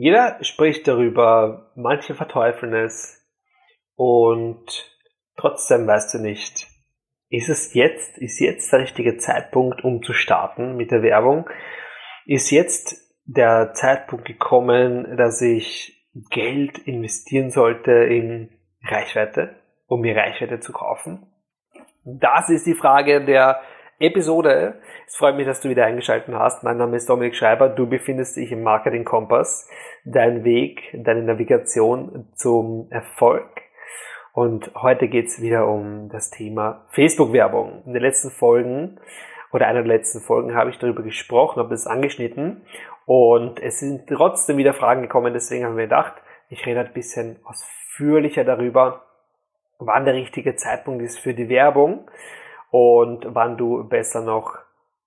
Jeder spricht darüber, manche verteufeln es und trotzdem weißt du nicht, ist es jetzt, ist jetzt der richtige Zeitpunkt, um zu starten mit der Werbung? Ist jetzt der Zeitpunkt gekommen, dass ich Geld investieren sollte in Reichweite, um mir Reichweite zu kaufen? Das ist die Frage der Episode. Es freut mich, dass du wieder eingeschaltet hast. Mein Name ist Dominik Schreiber. Du befindest dich im Marketing Kompass. Dein Weg, deine Navigation zum Erfolg. Und heute geht's wieder um das Thema Facebook-Werbung. In den letzten Folgen oder einer der letzten Folgen habe ich darüber gesprochen, habe es angeschnitten und es sind trotzdem wieder Fragen gekommen. Deswegen haben wir gedacht, ich rede ein bisschen ausführlicher darüber, wann der richtige Zeitpunkt ist für die Werbung und wann du besser noch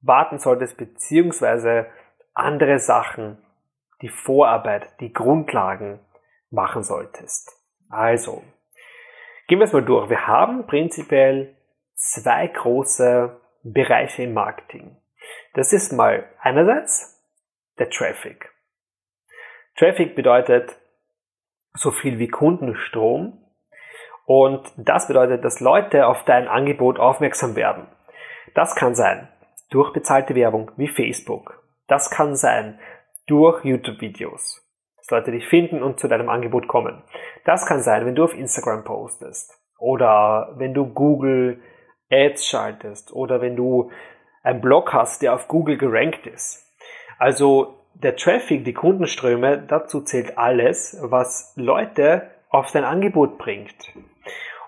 warten solltest, beziehungsweise andere Sachen, die Vorarbeit, die Grundlagen machen solltest. Also, gehen wir es mal durch. Wir haben prinzipiell zwei große Bereiche im Marketing. Das ist mal einerseits der Traffic. Traffic bedeutet so viel wie Kundenstrom, und das bedeutet, dass Leute auf dein Angebot aufmerksam werden. Das kann sein durch bezahlte Werbung wie Facebook. Das kann sein durch YouTube-Videos, dass Leute dich finden und zu deinem Angebot kommen. Das kann sein, wenn du auf Instagram postest oder wenn du Google Ads schaltest oder wenn du einen Blog hast, der auf Google gerankt ist. Also der Traffic, die Kundenströme, dazu zählt alles, was Leute auf dein Angebot bringt.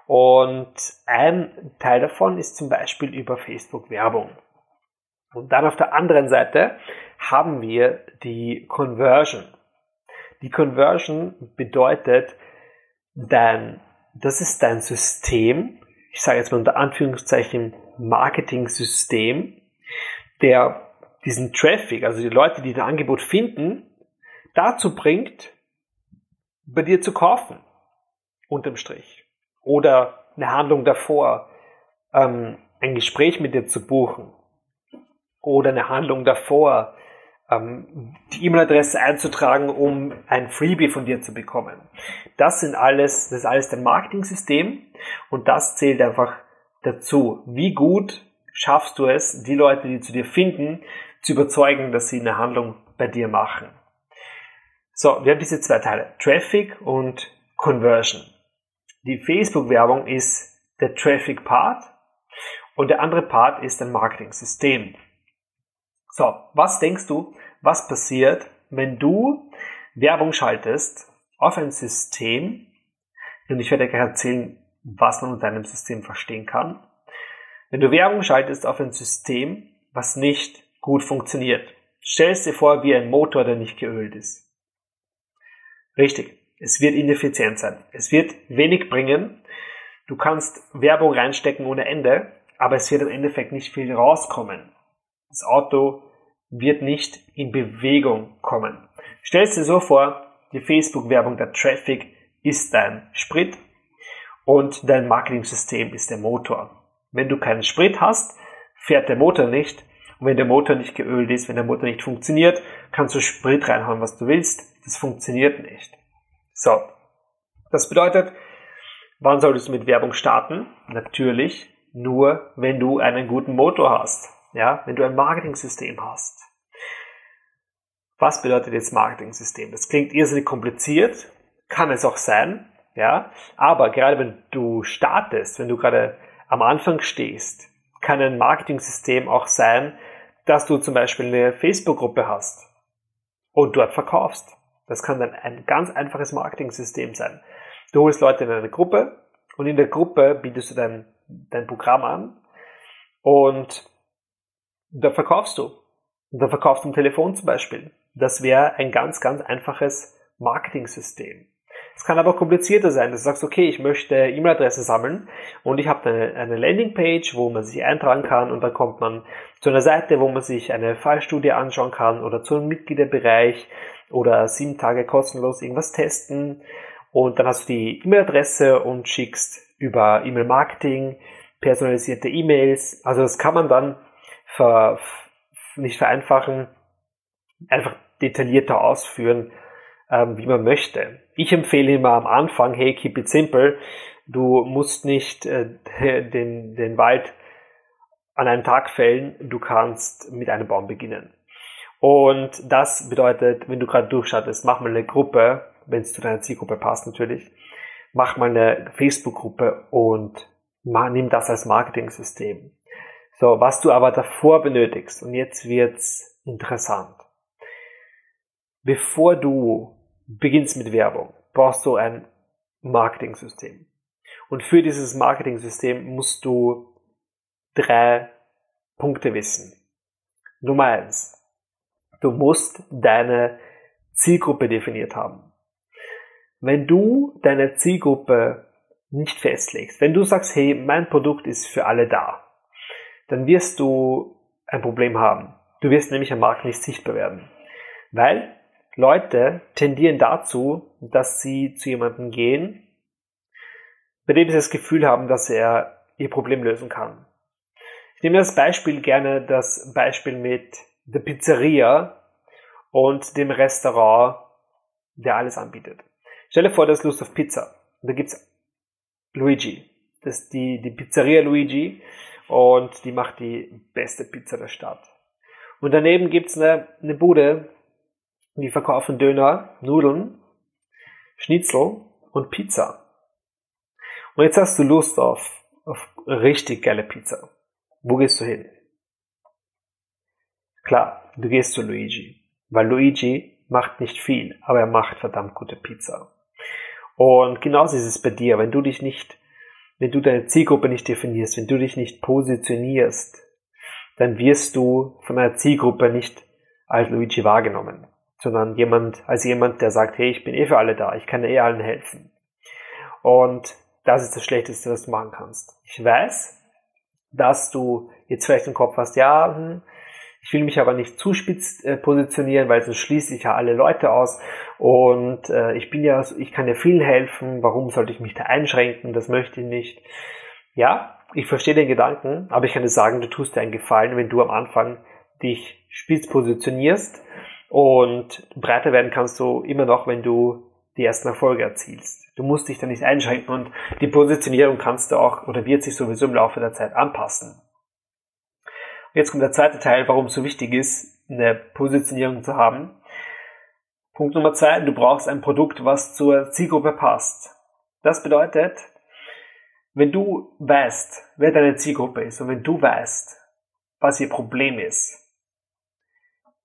Und ein Teil davon ist zum Beispiel über Facebook Werbung. Und dann auf der anderen Seite haben wir die Conversion. Die Conversion bedeutet dein, das ist dein System, ich sage jetzt mal unter Anführungszeichen Marketing-System, der diesen Traffic, also die Leute, die dein Angebot finden, dazu bringt, bei dir zu kaufen. Unterm Strich oder eine Handlung davor, ähm, ein Gespräch mit dir zu buchen oder eine Handlung davor, ähm, die E-Mail-Adresse einzutragen, um ein Freebie von dir zu bekommen. Das sind alles, das ist alles dein Marketing-System und das zählt einfach dazu. Wie gut schaffst du es, die Leute, die zu dir finden, zu überzeugen, dass sie eine Handlung bei dir machen. So, wir haben diese zwei Teile, Traffic und Conversion. Die Facebook-Werbung ist der Traffic-Part und der andere Part ist ein Marketing-System. So, was denkst du, was passiert, wenn du Werbung schaltest auf ein System, und ich werde gleich erzählen, was man unter einem System verstehen kann, wenn du Werbung schaltest auf ein System, was nicht gut funktioniert. Stell es dir vor wie ein Motor, der nicht geölt ist. Richtig. Es wird ineffizient sein. Es wird wenig bringen. Du kannst Werbung reinstecken ohne Ende, aber es wird im Endeffekt nicht viel rauskommen. Das Auto wird nicht in Bewegung kommen. Stell dir so vor, die Facebook-Werbung, der Traffic ist dein Sprit und dein Marketing-System ist der Motor. Wenn du keinen Sprit hast, fährt der Motor nicht. Und wenn der Motor nicht geölt ist, wenn der Motor nicht funktioniert, kannst du Sprit reinhauen, was du willst. Das funktioniert nicht. So, das bedeutet, wann solltest du mit Werbung starten? Natürlich nur, wenn du einen guten Motor hast, ja, wenn du ein Marketing-System hast. Was bedeutet jetzt Marketing-System? Das klingt irrsinnig kompliziert, kann es auch sein, ja, aber gerade wenn du startest, wenn du gerade am Anfang stehst, kann ein Marketing-System auch sein, dass du zum Beispiel eine Facebook-Gruppe hast und dort verkaufst. Das kann dann ein ganz einfaches Marketing-System sein. Du holst Leute in eine Gruppe und in der Gruppe bietest du dein, dein Programm an und da verkaufst du. Und da verkaufst du am Telefon zum Beispiel. Das wäre ein ganz, ganz einfaches Marketing-System. Es kann aber komplizierter sein. Du sagst, okay, ich möchte E-Mail-Adressen sammeln und ich habe eine, eine Landingpage, wo man sich eintragen kann und dann kommt man zu einer Seite, wo man sich eine Fallstudie anschauen kann oder zu einem Mitgliederbereich oder sieben Tage kostenlos irgendwas testen und dann hast du die E-Mail-Adresse und schickst über E-Mail-Marketing personalisierte E-Mails. Also das kann man dann ver, nicht vereinfachen, einfach detaillierter ausführen, ähm, wie man möchte. Ich empfehle immer am Anfang, hey, keep it simple. Du musst nicht äh, den, den Wald an einem Tag fällen, du kannst mit einem Baum beginnen. Und das bedeutet, wenn du gerade durchschattest, mach mal eine Gruppe, wenn es zu deiner Zielgruppe passt natürlich, mach mal eine Facebook-Gruppe und nimm das als Marketing-System. So, was du aber davor benötigst, und jetzt wird's interessant. Bevor du beginnst mit Werbung, brauchst du ein Marketing-System. Und für dieses Marketing-System musst du drei Punkte wissen. Nummer eins. Du musst deine Zielgruppe definiert haben. Wenn du deine Zielgruppe nicht festlegst, wenn du sagst, hey, mein Produkt ist für alle da, dann wirst du ein Problem haben. Du wirst nämlich am Markt nicht sichtbar werden. Weil Leute tendieren dazu, dass sie zu jemandem gehen, bei dem sie das Gefühl haben, dass er ihr Problem lösen kann. Ich nehme das Beispiel gerne, das Beispiel mit der Pizzeria und dem Restaurant, der alles anbietet. Stelle vor, das ist Lust auf Pizza. Und da gibt's Luigi. Das ist die, die Pizzeria Luigi und die macht die beste Pizza der Stadt. Und daneben gibt's eine, eine Bude, die verkaufen Döner, Nudeln, Schnitzel und Pizza. Und jetzt hast du Lust auf, auf richtig geile Pizza. Wo gehst du hin? Klar, du gehst zu Luigi, weil Luigi macht nicht viel, aber er macht verdammt gute Pizza. Und genauso ist es bei dir, wenn du dich nicht, wenn du deine Zielgruppe nicht definierst, wenn du dich nicht positionierst, dann wirst du von einer Zielgruppe nicht als Luigi wahrgenommen, sondern jemand, als jemand, der sagt, hey, ich bin eh für alle da, ich kann eh allen helfen. Und das ist das Schlechteste, was du machen kannst. Ich weiß, dass du jetzt vielleicht im Kopf hast, ja, hm, ich will mich aber nicht zu spitz äh, positionieren, weil sonst schließe ich ja alle Leute aus. Und äh, ich bin ja, ich kann ja vielen helfen. Warum sollte ich mich da einschränken? Das möchte ich nicht. Ja, ich verstehe den Gedanken, aber ich kann dir sagen, du tust dir einen Gefallen, wenn du am Anfang dich spitz positionierst und breiter werden kannst du immer noch, wenn du die ersten Erfolge erzielst. Du musst dich da nicht einschränken und die Positionierung kannst du auch oder wird sich sowieso im Laufe der Zeit anpassen. Jetzt kommt der zweite Teil, warum es so wichtig ist, eine Positionierung zu haben. Punkt Nummer zwei, du brauchst ein Produkt, was zur Zielgruppe passt. Das bedeutet, wenn du weißt, wer deine Zielgruppe ist und wenn du weißt, was ihr Problem ist,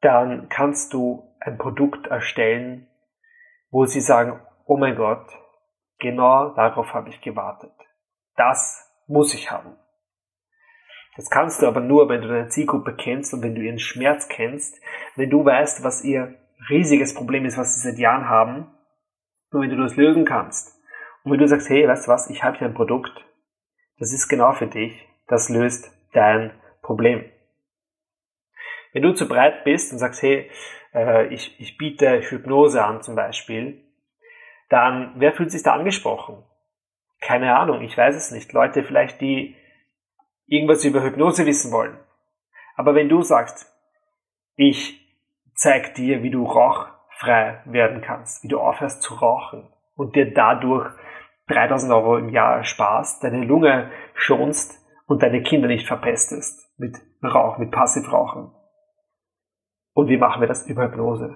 dann kannst du ein Produkt erstellen, wo sie sagen, oh mein Gott, genau darauf habe ich gewartet. Das muss ich haben. Das kannst du aber nur, wenn du deine Zielgruppe kennst und wenn du ihren Schmerz kennst, wenn du weißt, was ihr riesiges Problem ist, was sie seit Jahren haben, und wenn du das lösen kannst. Und wenn du sagst, hey, weißt du was, ich habe hier ein Produkt, das ist genau für dich, das löst dein Problem. Wenn du zu breit bist und sagst, hey, äh, ich, ich biete Hypnose an zum Beispiel, dann wer fühlt sich da angesprochen? Keine Ahnung, ich weiß es nicht. Leute vielleicht, die irgendwas über Hypnose wissen wollen. Aber wenn du sagst, ich zeig dir, wie du rauchfrei werden kannst, wie du aufhörst zu rauchen und dir dadurch 3000 Euro im Jahr sparst, deine Lunge schonst und deine Kinder nicht verpestest mit Rauch, mit Passivrauchen. Und wie machen wir das über Hypnose?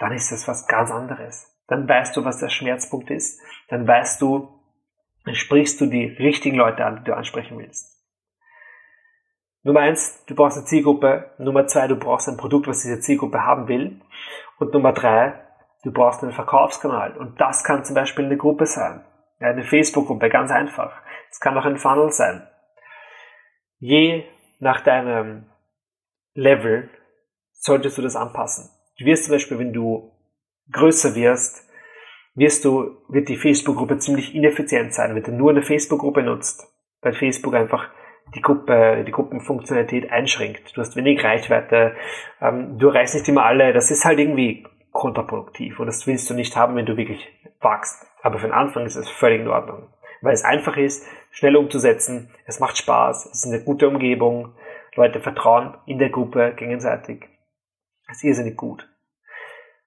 Dann ist das was ganz anderes. Dann weißt du, was der Schmerzpunkt ist. Dann weißt du, dann sprichst du die richtigen Leute an, die du ansprechen willst. Nummer eins, du brauchst eine Zielgruppe. Nummer zwei, du brauchst ein Produkt, was diese Zielgruppe haben will. Und Nummer drei, du brauchst einen Verkaufskanal. Und das kann zum Beispiel eine Gruppe sein. Eine Facebook-Gruppe, ganz einfach. Es kann auch ein Funnel sein. Je nach deinem Level solltest du das anpassen. Du wirst zum Beispiel, wenn du größer wirst, wirst du, wird die Facebook-Gruppe ziemlich ineffizient sein, wenn du nur eine Facebook-Gruppe nutzt, weil Facebook einfach die Gruppe, die Gruppenfunktionalität einschränkt. Du hast wenig Reichweite, ähm, du erreichst nicht immer alle, das ist halt irgendwie kontraproduktiv und das willst du nicht haben, wenn du wirklich wachst. Aber für den Anfang ist es völlig in Ordnung, weil es einfach ist, schnell umzusetzen, es macht Spaß, es ist eine gute Umgebung, Leute vertrauen in der Gruppe gegenseitig. Es ist irrsinnig gut.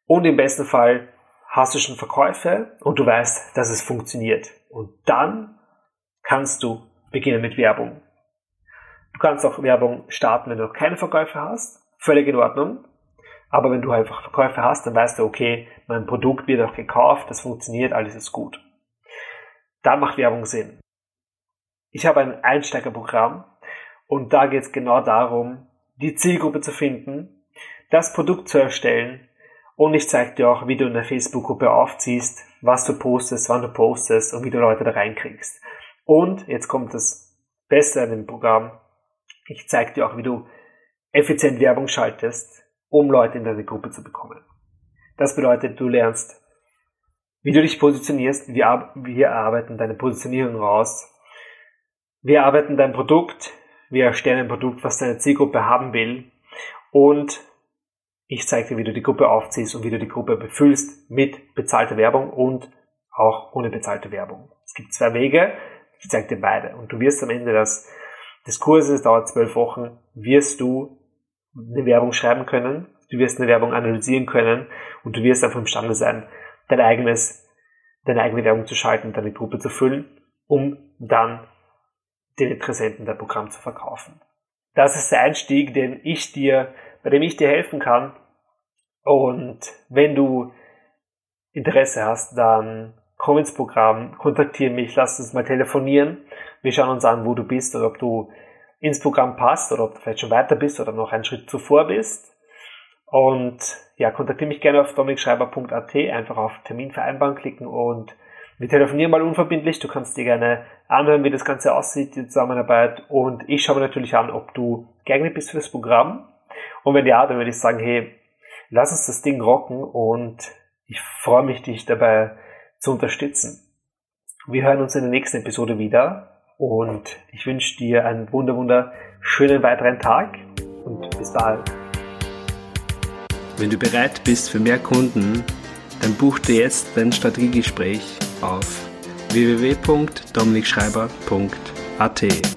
Und im besten Fall hast du schon Verkäufe und du weißt, dass es funktioniert. Und dann kannst du beginnen mit Werbung. Du kannst auch Werbung starten, wenn du noch keine Verkäufe hast. Völlig in Ordnung. Aber wenn du einfach Verkäufe hast, dann weißt du, okay, mein Produkt wird auch gekauft, das funktioniert, alles ist gut. Dann macht Werbung Sinn. Ich habe ein Einsteigerprogramm und da geht es genau darum, die Zielgruppe zu finden, das Produkt zu erstellen und ich zeige dir auch, wie du eine Facebook-Gruppe aufziehst, was du postest, wann du postest und wie du Leute da reinkriegst. Und jetzt kommt das Beste an dem Programm. Ich zeige dir auch, wie du effizient Werbung schaltest, um Leute in deine Gruppe zu bekommen. Das bedeutet, du lernst, wie du dich positionierst. Wir, wir arbeiten deine Positionierung raus. Wir arbeiten dein Produkt. Wir erstellen ein Produkt, was deine Zielgruppe haben will. Und ich zeige dir, wie du die Gruppe aufziehst und wie du die Gruppe befüllst mit bezahlter Werbung und auch ohne bezahlte Werbung. Es gibt zwei Wege. Ich zeige dir beide. Und du wirst am Ende des, des Kurses, dauert zwölf Wochen, wirst du eine Werbung schreiben können. Du wirst eine Werbung analysieren können und du wirst einfach imstande sein, dein eigenes, deine eigene Werbung zu schalten, deine Gruppe zu füllen, um dann den Interessenten dein Programm zu verkaufen. Das ist der Einstieg, den ich dir bei dem ich dir helfen kann. Und wenn du Interesse hast, dann komm ins Programm, kontaktiere mich, lass uns mal telefonieren. Wir schauen uns an, wo du bist oder ob du ins Programm passt oder ob du vielleicht schon weiter bist oder noch einen Schritt zuvor bist. Und ja, kontaktiere mich gerne auf dominikschreiber.at, einfach auf Termin vereinbaren klicken und wir telefonieren mal unverbindlich. Du kannst dir gerne anhören, wie das Ganze aussieht, die Zusammenarbeit. Und ich schaue mir natürlich an, ob du geeignet bist für das Programm. Und wenn ja, dann würde ich sagen, hey, lass uns das Ding rocken und ich freue mich, dich dabei zu unterstützen. Wir hören uns in der nächsten Episode wieder und ich wünsche dir einen wunder, wunderschönen weiteren Tag und bis bald. Wenn du bereit bist für mehr Kunden, dann buch dir jetzt dein Strategiegespräch auf www.dominikschreiber.at.